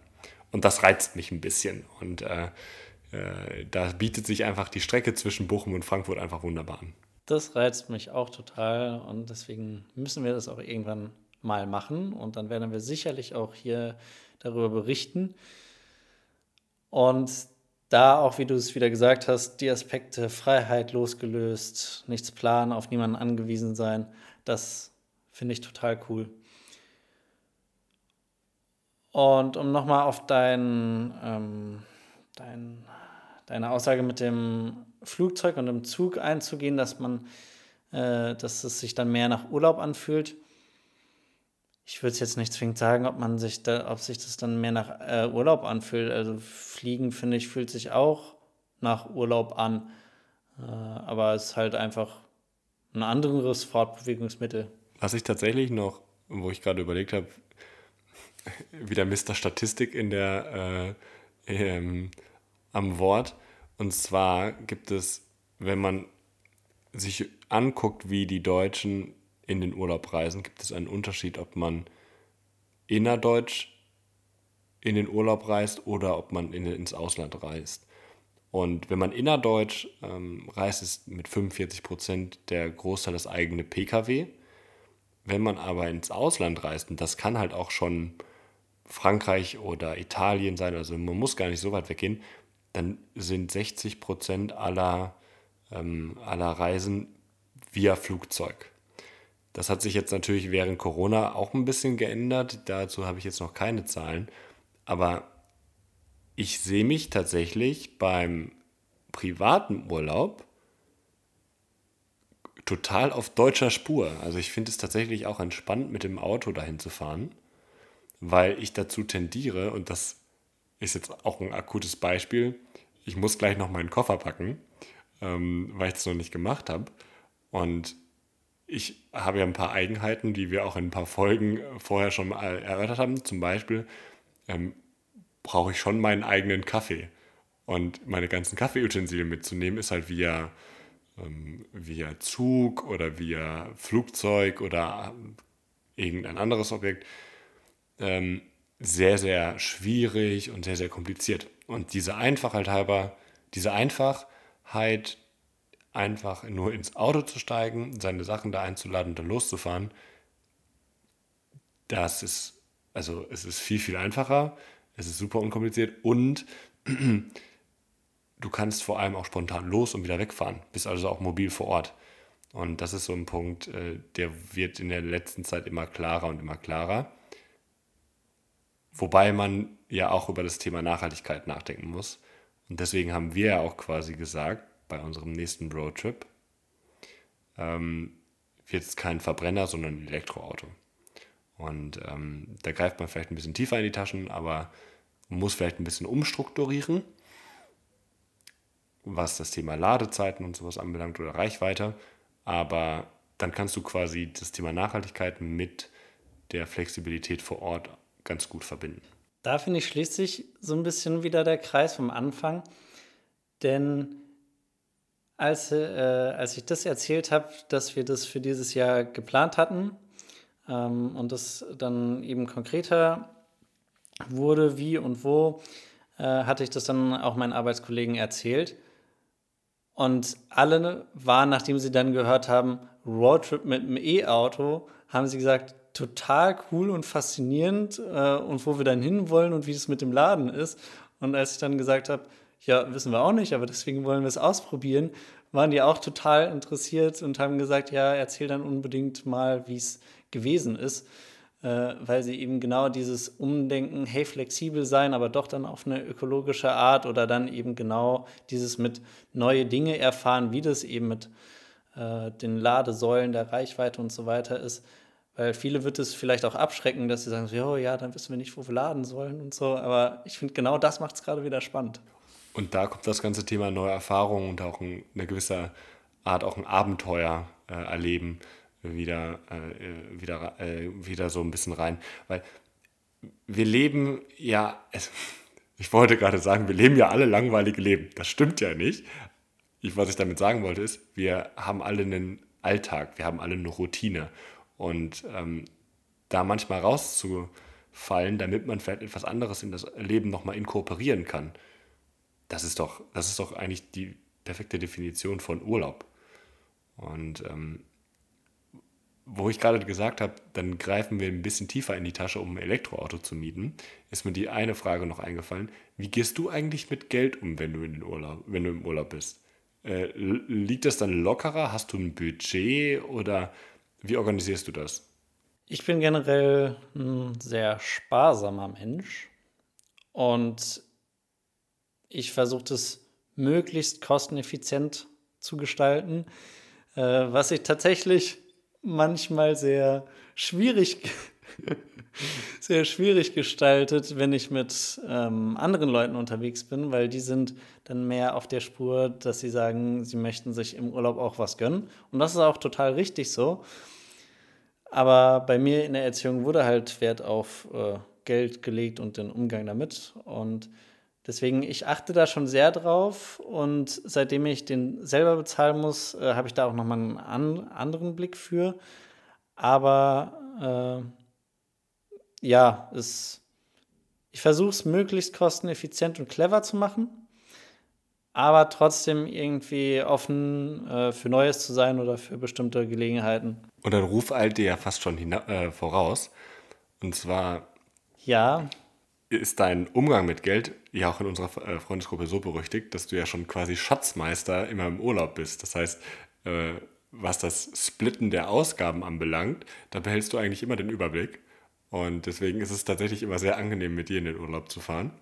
Und das reizt mich ein bisschen. Und äh, äh, da bietet sich einfach die Strecke zwischen Bochum und Frankfurt einfach wunderbar an. Das reizt mich auch total und deswegen müssen wir das auch irgendwann mal machen und dann werden wir sicherlich auch hier darüber berichten. Und da auch, wie du es wieder gesagt hast, die Aspekte Freiheit losgelöst, nichts planen, auf niemanden angewiesen sein, das finde ich total cool. Und um nochmal auf dein, ähm, dein, deine Aussage mit dem Flugzeug und im Zug einzugehen, dass man, äh, dass es sich dann mehr nach Urlaub anfühlt. Ich würde es jetzt nicht zwingend sagen, ob man sich da, ob sich das dann mehr nach äh, Urlaub anfühlt. Also Fliegen, finde ich, fühlt sich auch nach Urlaub an. Äh, aber es ist halt einfach ein anderes Fortbewegungsmittel. Was ich tatsächlich noch, wo ich gerade überlegt habe, wieder Mr. Statistik in der äh, ähm, am Wort. Und zwar gibt es, wenn man sich anguckt, wie die Deutschen in den Urlaub reisen, gibt es einen Unterschied, ob man innerdeutsch in den Urlaub reist oder ob man in, ins Ausland reist. Und wenn man innerdeutsch ähm, reist, ist mit 45 Prozent der Großteil das eigene Pkw. Wenn man aber ins Ausland reist, und das kann halt auch schon Frankreich oder Italien sein, also man muss gar nicht so weit weggehen, dann sind 60 Prozent aller, ähm, aller Reisen via Flugzeug. Das hat sich jetzt natürlich während Corona auch ein bisschen geändert. Dazu habe ich jetzt noch keine Zahlen. Aber ich sehe mich tatsächlich beim privaten Urlaub total auf deutscher Spur. Also ich finde es tatsächlich auch entspannt, mit dem Auto dahin zu fahren, weil ich dazu tendiere, und das ist jetzt auch ein akutes Beispiel. Ich muss gleich noch meinen Koffer packen, ähm, weil ich es noch nicht gemacht habe. Und ich habe ja ein paar Eigenheiten, die wir auch in ein paar Folgen vorher schon mal erörtert haben. Zum Beispiel ähm, brauche ich schon meinen eigenen Kaffee. Und meine ganzen Kaffeeutensilien mitzunehmen, ist halt via, ähm, via Zug oder via Flugzeug oder irgendein anderes Objekt ähm, sehr, sehr schwierig und sehr, sehr kompliziert. Und diese Einfachheit halber, diese Einfachheit, einfach nur ins Auto zu steigen, seine Sachen da einzuladen und dann loszufahren, das ist, also es ist viel, viel einfacher, es ist super unkompliziert und du kannst vor allem auch spontan los und wieder wegfahren, bist also auch mobil vor Ort. Und das ist so ein Punkt, äh, der wird in der letzten Zeit immer klarer und immer klarer. Wobei man ja auch über das Thema Nachhaltigkeit nachdenken muss. Und deswegen haben wir ja auch quasi gesagt, bei unserem nächsten Roadtrip, ähm, wird es kein Verbrenner, sondern ein Elektroauto. Und ähm, da greift man vielleicht ein bisschen tiefer in die Taschen, aber muss vielleicht ein bisschen umstrukturieren, was das Thema Ladezeiten und sowas anbelangt oder Reichweite. Aber dann kannst du quasi das Thema Nachhaltigkeit mit der Flexibilität vor Ort ganz gut verbinden. Da finde ich, schließt sich so ein bisschen wieder der Kreis vom Anfang. Denn als, äh, als ich das erzählt habe, dass wir das für dieses Jahr geplant hatten ähm, und das dann eben konkreter wurde, wie und wo, äh, hatte ich das dann auch meinen Arbeitskollegen erzählt. Und alle waren, nachdem sie dann gehört haben, Roadtrip mit einem E-Auto, haben sie gesagt, total cool und faszinierend äh, und wo wir dann hinwollen und wie es mit dem Laden ist. Und als ich dann gesagt habe, ja, wissen wir auch nicht, aber deswegen wollen wir es ausprobieren, waren die auch total interessiert und haben gesagt, ja, erzähl dann unbedingt mal, wie es gewesen ist, äh, weil sie eben genau dieses Umdenken, hey, flexibel sein, aber doch dann auf eine ökologische Art oder dann eben genau dieses mit neue Dinge erfahren, wie das eben mit äh, den Ladesäulen der Reichweite und so weiter ist. Weil viele wird es vielleicht auch abschrecken, dass sie sagen, so, oh, ja, dann wissen wir nicht, wo wir laden sollen und so. Aber ich finde, genau das macht es gerade wieder spannend. Und da kommt das ganze Thema neue Erfahrungen und auch eine gewisse Art auch ein Abenteuer äh, erleben wieder, äh, wieder, äh, wieder so ein bisschen rein. Weil wir leben ja, ich wollte gerade sagen, wir leben ja alle langweilige Leben. Das stimmt ja nicht. Ich, was ich damit sagen wollte, ist, wir haben alle einen Alltag, wir haben alle eine Routine. Und ähm, da manchmal rauszufallen, damit man vielleicht etwas anderes in das Leben nochmal inkorporieren kann, das ist doch, das ist doch eigentlich die perfekte Definition von Urlaub. Und ähm, wo ich gerade gesagt habe, dann greifen wir ein bisschen tiefer in die Tasche, um ein Elektroauto zu mieten, ist mir die eine Frage noch eingefallen. Wie gehst du eigentlich mit Geld um, wenn du, in den Urlaub, wenn du im Urlaub bist? Äh, liegt das dann lockerer? Hast du ein Budget oder wie organisierst du das? Ich bin generell ein sehr sparsamer Mensch und ich versuche das möglichst kosteneffizient zu gestalten, äh, was ich tatsächlich manchmal sehr schwierig, sehr schwierig gestaltet, wenn ich mit ähm, anderen Leuten unterwegs bin, weil die sind dann mehr auf der Spur, dass sie sagen, sie möchten sich im Urlaub auch was gönnen. Und das ist auch total richtig so. Aber bei mir in der Erziehung wurde halt Wert auf äh, Geld gelegt und den Umgang damit. Und Deswegen, ich achte da schon sehr drauf und seitdem ich den selber bezahlen muss, äh, habe ich da auch nochmal einen an, anderen Blick für. Aber äh, ja, es, ich versuche es möglichst kosteneffizient und clever zu machen, aber trotzdem irgendwie offen äh, für Neues zu sein oder für bestimmte Gelegenheiten. Und dann ruf all dir ja fast schon äh, voraus. Und zwar. Ja ist dein Umgang mit Geld ja auch in unserer äh, Freundesgruppe so berüchtigt, dass du ja schon quasi Schatzmeister immer im Urlaub bist. Das heißt, äh, was das Splitten der Ausgaben anbelangt, da behältst du eigentlich immer den Überblick. Und deswegen ist es tatsächlich immer sehr angenehm, mit dir in den Urlaub zu fahren,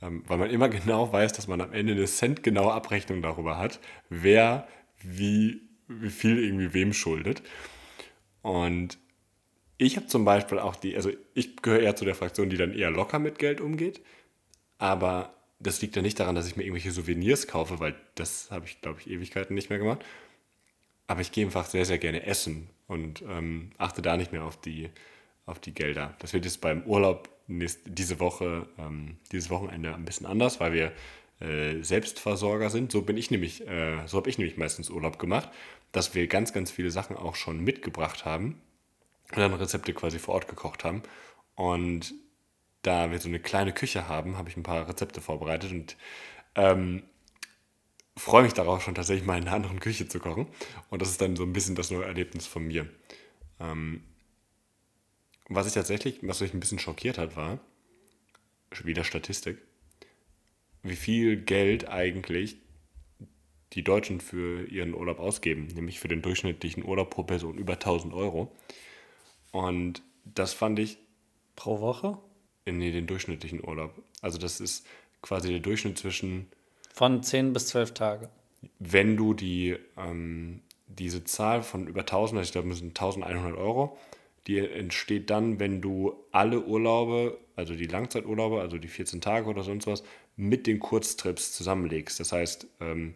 weil man immer genau weiß, dass man am Ende eine centgenaue Abrechnung darüber hat, wer wie, wie viel irgendwie wem schuldet. Und ich habe zum Beispiel auch die, also ich gehöre eher zu der Fraktion, die dann eher locker mit Geld umgeht. Aber das liegt ja nicht daran, dass ich mir irgendwelche Souvenirs kaufe, weil das habe ich, glaube ich, Ewigkeiten nicht mehr gemacht. Aber ich gehe einfach sehr, sehr gerne essen und ähm, achte da nicht mehr auf die, auf die Gelder. Das wird jetzt beim Urlaub nächst, diese Woche, ähm, dieses Wochenende ein bisschen anders, weil wir äh, Selbstversorger sind. So bin ich nämlich, äh, so habe ich nämlich meistens Urlaub gemacht, dass wir ganz, ganz viele Sachen auch schon mitgebracht haben und dann Rezepte quasi vor Ort gekocht haben. Und da wir so eine kleine Küche haben, habe ich ein paar Rezepte vorbereitet und ähm, freue mich darauf, schon tatsächlich mal in einer anderen Küche zu kochen. Und das ist dann so ein bisschen das neue Erlebnis von mir. Ähm, was ich tatsächlich, was mich ein bisschen schockiert hat, war, wieder Statistik, wie viel Geld eigentlich die Deutschen für ihren Urlaub ausgeben, nämlich für den durchschnittlichen Urlaub pro Person über 1000 Euro. Und das fand ich. Pro Woche? Nee, den durchschnittlichen Urlaub. Also, das ist quasi der Durchschnitt zwischen. Von 10 bis 12 Tage. Wenn du die, ähm, diese Zahl von über 1000, also ich glaube, sind 1100 Euro, die entsteht dann, wenn du alle Urlaube, also die Langzeiturlaube, also die 14 Tage oder sonst was, mit den Kurztrips zusammenlegst. Das heißt, ähm,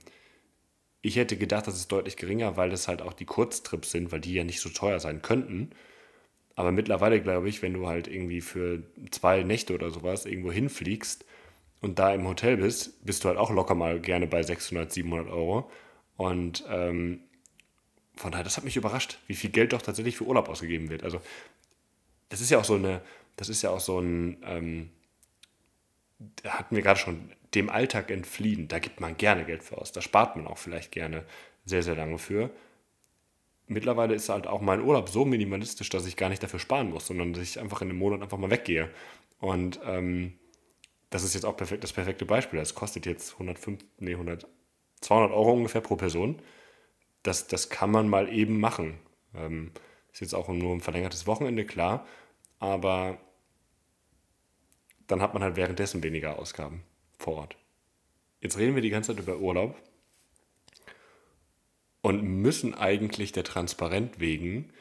ich hätte gedacht, das ist deutlich geringer, weil das halt auch die Kurztrips sind, weil die ja nicht so teuer sein könnten. Aber mittlerweile glaube ich, wenn du halt irgendwie für zwei Nächte oder sowas irgendwo hinfliegst und da im Hotel bist, bist du halt auch locker mal gerne bei 600, 700 Euro. Und ähm, von daher, das hat mich überrascht, wie viel Geld doch tatsächlich für Urlaub ausgegeben wird. Also, das ist ja auch so eine, das ist ja auch so ein, ähm, da hatten wir gerade schon, dem Alltag entfliehen. Da gibt man gerne Geld für aus. Da spart man auch vielleicht gerne sehr, sehr lange für mittlerweile ist halt auch mein Urlaub so minimalistisch, dass ich gar nicht dafür sparen muss, sondern dass ich einfach in einem Monat einfach mal weggehe. Und ähm, das ist jetzt auch perfekt, das perfekte Beispiel. Das kostet jetzt 105, nee, 100, 200 Euro ungefähr pro Person. Das, das kann man mal eben machen. Ähm, ist jetzt auch nur ein verlängertes Wochenende, klar. Aber dann hat man halt währenddessen weniger Ausgaben vor Ort. Jetzt reden wir die ganze Zeit über Urlaub und müssen eigentlich der Transparent wegen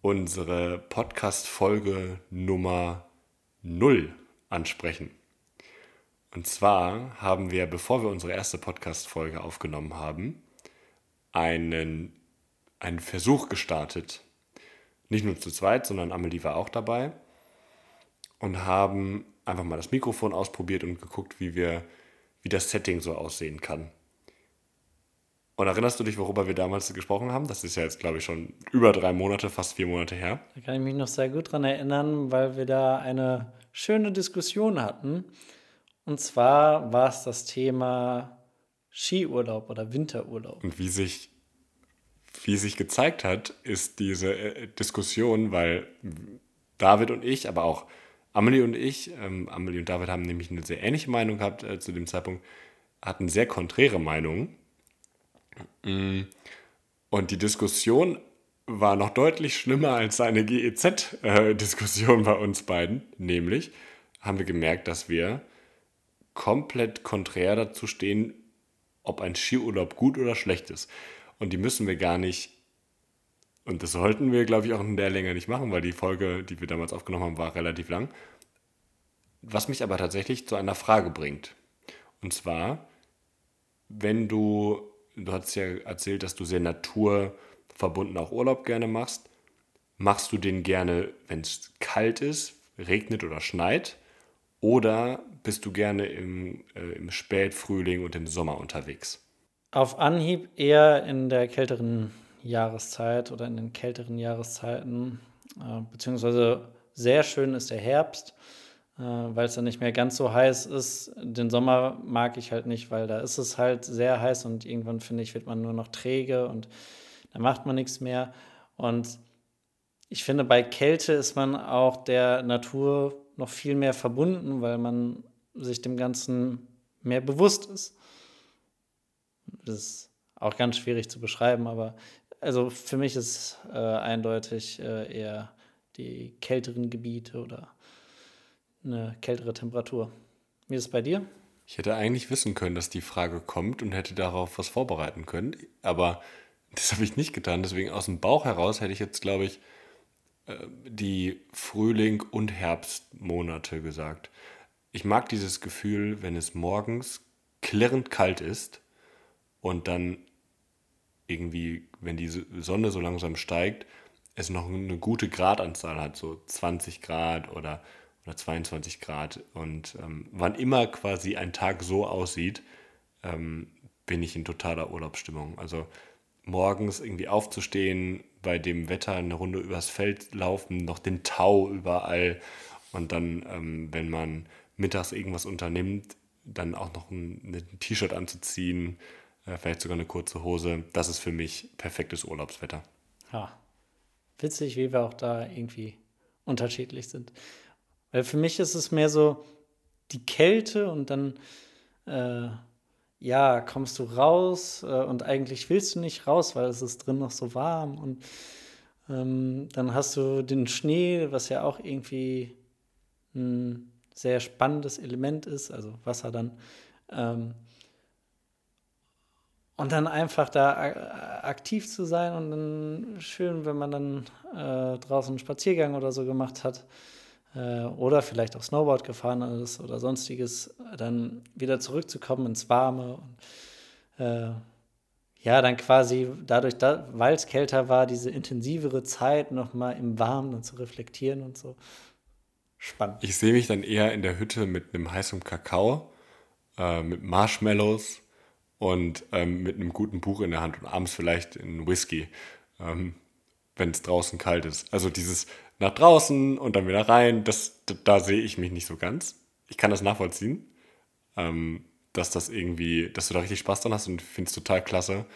unsere Podcast-Folge Nummer 0 ansprechen. Und zwar haben wir, bevor wir unsere erste Podcast-Folge aufgenommen haben, einen, einen Versuch gestartet. Nicht nur zu zweit, sondern Amelie war auch dabei. Und haben einfach mal das Mikrofon ausprobiert und geguckt, wie, wir, wie das Setting so aussehen kann. Und erinnerst du dich, worüber wir damals gesprochen haben? Das ist ja jetzt, glaube ich, schon über drei Monate, fast vier Monate her. Da kann ich mich noch sehr gut dran erinnern, weil wir da eine schöne Diskussion hatten. Und zwar war es das Thema Skiurlaub oder Winterurlaub. Und wie sich, wie sich gezeigt hat, ist diese äh, Diskussion, weil David und ich, aber auch Amelie und ich, ähm, Amelie und David haben nämlich eine sehr ähnliche Meinung gehabt äh, zu dem Zeitpunkt, hatten sehr konträre Meinungen Mm. Und die Diskussion war noch deutlich schlimmer als eine GEZ-Diskussion bei uns beiden. Nämlich haben wir gemerkt, dass wir komplett konträr dazu stehen, ob ein Skiurlaub gut oder schlecht ist. Und die müssen wir gar nicht, und das sollten wir, glaube ich, auch in der Länge nicht machen, weil die Folge, die wir damals aufgenommen haben, war relativ lang. Was mich aber tatsächlich zu einer Frage bringt. Und zwar, wenn du du hast ja erzählt, dass du sehr naturverbunden auch Urlaub gerne machst. Machst du den gerne, wenn es kalt ist, regnet oder schneit? Oder bist du gerne im, äh, im Spätfrühling und im Sommer unterwegs? Auf Anhieb eher in der kälteren Jahreszeit oder in den kälteren Jahreszeiten. Äh, beziehungsweise sehr schön ist der Herbst. Äh, weil es dann nicht mehr ganz so heiß ist. Den Sommer mag ich halt nicht, weil da ist es halt sehr heiß und irgendwann finde ich, wird man nur noch träge und da macht man nichts mehr. Und ich finde, bei Kälte ist man auch der Natur noch viel mehr verbunden, weil man sich dem Ganzen mehr bewusst ist. Das ist auch ganz schwierig zu beschreiben, aber also für mich ist äh, eindeutig äh, eher die kälteren Gebiete oder eine kältere Temperatur. Wie ist es bei dir? Ich hätte eigentlich wissen können, dass die Frage kommt und hätte darauf was vorbereiten können, aber das habe ich nicht getan. Deswegen aus dem Bauch heraus hätte ich jetzt, glaube ich, die Frühling- und Herbstmonate gesagt. Ich mag dieses Gefühl, wenn es morgens klirrend kalt ist und dann irgendwie, wenn die Sonne so langsam steigt, es noch eine gute Gradanzahl hat, so 20 Grad oder oder 22 Grad. Und ähm, wann immer quasi ein Tag so aussieht, ähm, bin ich in totaler Urlaubsstimmung. Also morgens irgendwie aufzustehen, bei dem Wetter eine Runde übers Feld laufen, noch den Tau überall und dann, ähm, wenn man mittags irgendwas unternimmt, dann auch noch ein, ein T-Shirt anzuziehen, äh, vielleicht sogar eine kurze Hose. Das ist für mich perfektes Urlaubswetter. Ja, witzig, wie wir auch da irgendwie unterschiedlich sind. Weil für mich ist es mehr so die Kälte und dann, äh, ja, kommst du raus äh, und eigentlich willst du nicht raus, weil es ist drin noch so warm und ähm, dann hast du den Schnee, was ja auch irgendwie ein sehr spannendes Element ist, also Wasser dann. Ähm, und dann einfach da aktiv zu sein und dann schön, wenn man dann äh, draußen einen Spaziergang oder so gemacht hat äh, oder vielleicht auch Snowboard gefahren ist oder sonstiges, dann wieder zurückzukommen ins Warme. Und, äh, ja, dann quasi dadurch, da, weil es kälter war, diese intensivere Zeit nochmal im Warmen und zu reflektieren und so. Spannend. Ich sehe mich dann eher in der Hütte mit einem heißen Kakao, äh, mit Marshmallows und ähm, mit einem guten Buch in der Hand und abends vielleicht einen Whisky, ähm, wenn es draußen kalt ist. Also dieses nach draußen und dann wieder rein. Das, da, da sehe ich mich nicht so ganz. Ich kann das nachvollziehen, ähm, dass das irgendwie, dass du da richtig Spaß dran hast und finde es total klasse.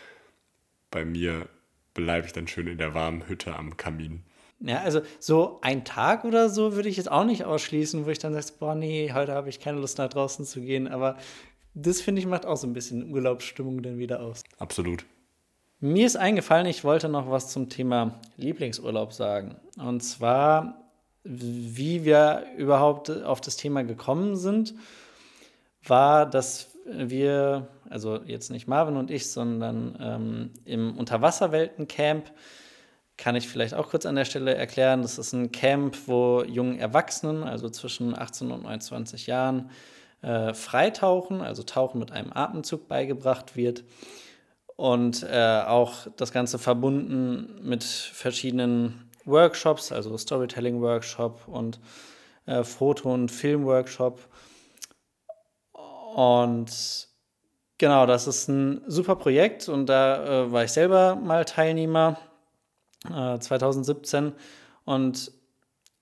Bei mir bleibe ich dann schön in der warmen Hütte am Kamin. Ja, also so ein Tag oder so würde ich jetzt auch nicht ausschließen, wo ich dann sage, boah, nee, heute habe ich keine Lust nach draußen zu gehen. Aber das finde ich macht auch so ein bisschen Urlaubsstimmung dann wieder aus. Absolut. Mir ist eingefallen, ich wollte noch was zum Thema Lieblingsurlaub sagen. Und zwar, wie wir überhaupt auf das Thema gekommen sind, war, dass wir, also jetzt nicht Marvin und ich, sondern ähm, im Unterwasserweltencamp kann ich vielleicht auch kurz an der Stelle erklären. Das ist ein Camp, wo jungen Erwachsenen, also zwischen 18 und 29 Jahren, äh, freitauchen, also Tauchen mit einem Atemzug beigebracht wird. Und äh, auch das Ganze verbunden mit verschiedenen Workshops, also Storytelling-Workshop und äh, Foto- und Film-Workshop. Und genau, das ist ein super Projekt und da äh, war ich selber mal Teilnehmer 2017 äh, und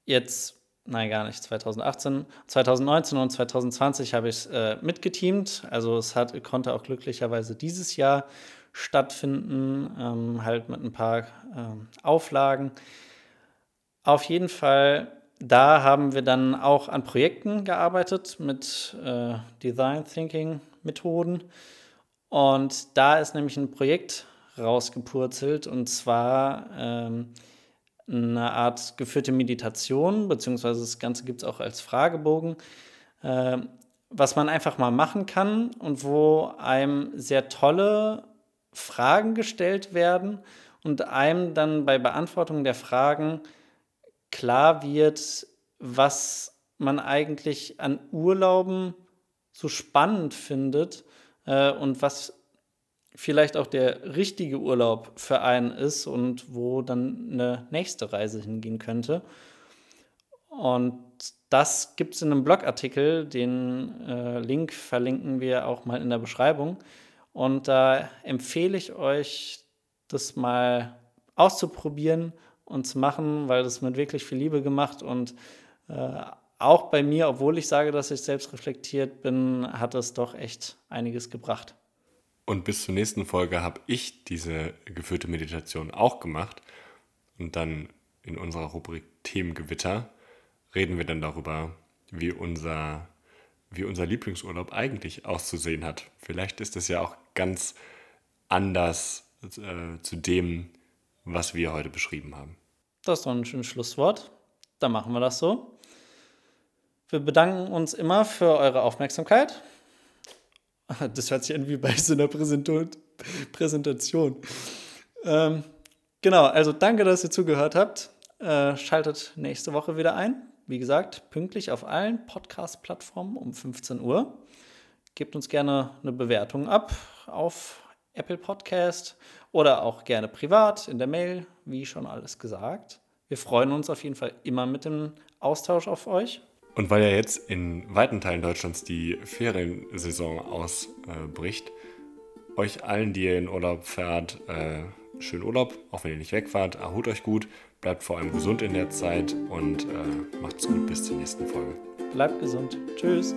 jetzt, nein, gar nicht, 2018, 2019 und 2020 habe ich es äh, mitgeteamt. Also es hat, konnte auch glücklicherweise dieses Jahr stattfinden, ähm, halt mit ein paar ähm, Auflagen. Auf jeden Fall, da haben wir dann auch an Projekten gearbeitet mit äh, Design Thinking Methoden. Und da ist nämlich ein Projekt rausgepurzelt und zwar ähm, eine Art geführte Meditation, beziehungsweise das Ganze gibt es auch als Fragebogen, äh, was man einfach mal machen kann und wo einem sehr tolle Fragen gestellt werden und einem dann bei Beantwortung der Fragen klar wird, was man eigentlich an Urlauben so spannend findet äh, und was vielleicht auch der richtige Urlaub für einen ist und wo dann eine nächste Reise hingehen könnte. Und das gibt es in einem Blogartikel, den äh, Link verlinken wir auch mal in der Beschreibung. Und da empfehle ich euch, das mal auszuprobieren und zu machen, weil das mit wirklich viel Liebe gemacht und äh, auch bei mir, obwohl ich sage, dass ich selbst reflektiert bin, hat es doch echt einiges gebracht. Und bis zur nächsten Folge habe ich diese geführte Meditation auch gemacht. Und dann in unserer Rubrik Themengewitter reden wir dann darüber, wie unser, wie unser Lieblingsurlaub eigentlich auszusehen hat. Vielleicht ist es ja auch ganz anders äh, zu dem, was wir heute beschrieben haben. Das ist doch ein schönes Schlusswort. Dann machen wir das so. Wir bedanken uns immer für eure Aufmerksamkeit. Das hört sich an wie bei so einer Präsentation. Ähm, genau, also danke, dass ihr zugehört habt. Äh, schaltet nächste Woche wieder ein. Wie gesagt, pünktlich auf allen Podcast-Plattformen um 15 Uhr. Gebt uns gerne eine Bewertung ab auf Apple Podcast oder auch gerne privat in der Mail, wie schon alles gesagt. Wir freuen uns auf jeden Fall immer mit dem Austausch auf euch. Und weil ja jetzt in weiten Teilen Deutschlands die Feriensaison ausbricht, euch allen, die ihr in Urlaub fährt, äh, schönen Urlaub, auch wenn ihr nicht wegfahrt, erholt euch gut, bleibt vor allem gesund in der Zeit und äh, macht's gut bis zur nächsten Folge. Bleibt gesund. Tschüss.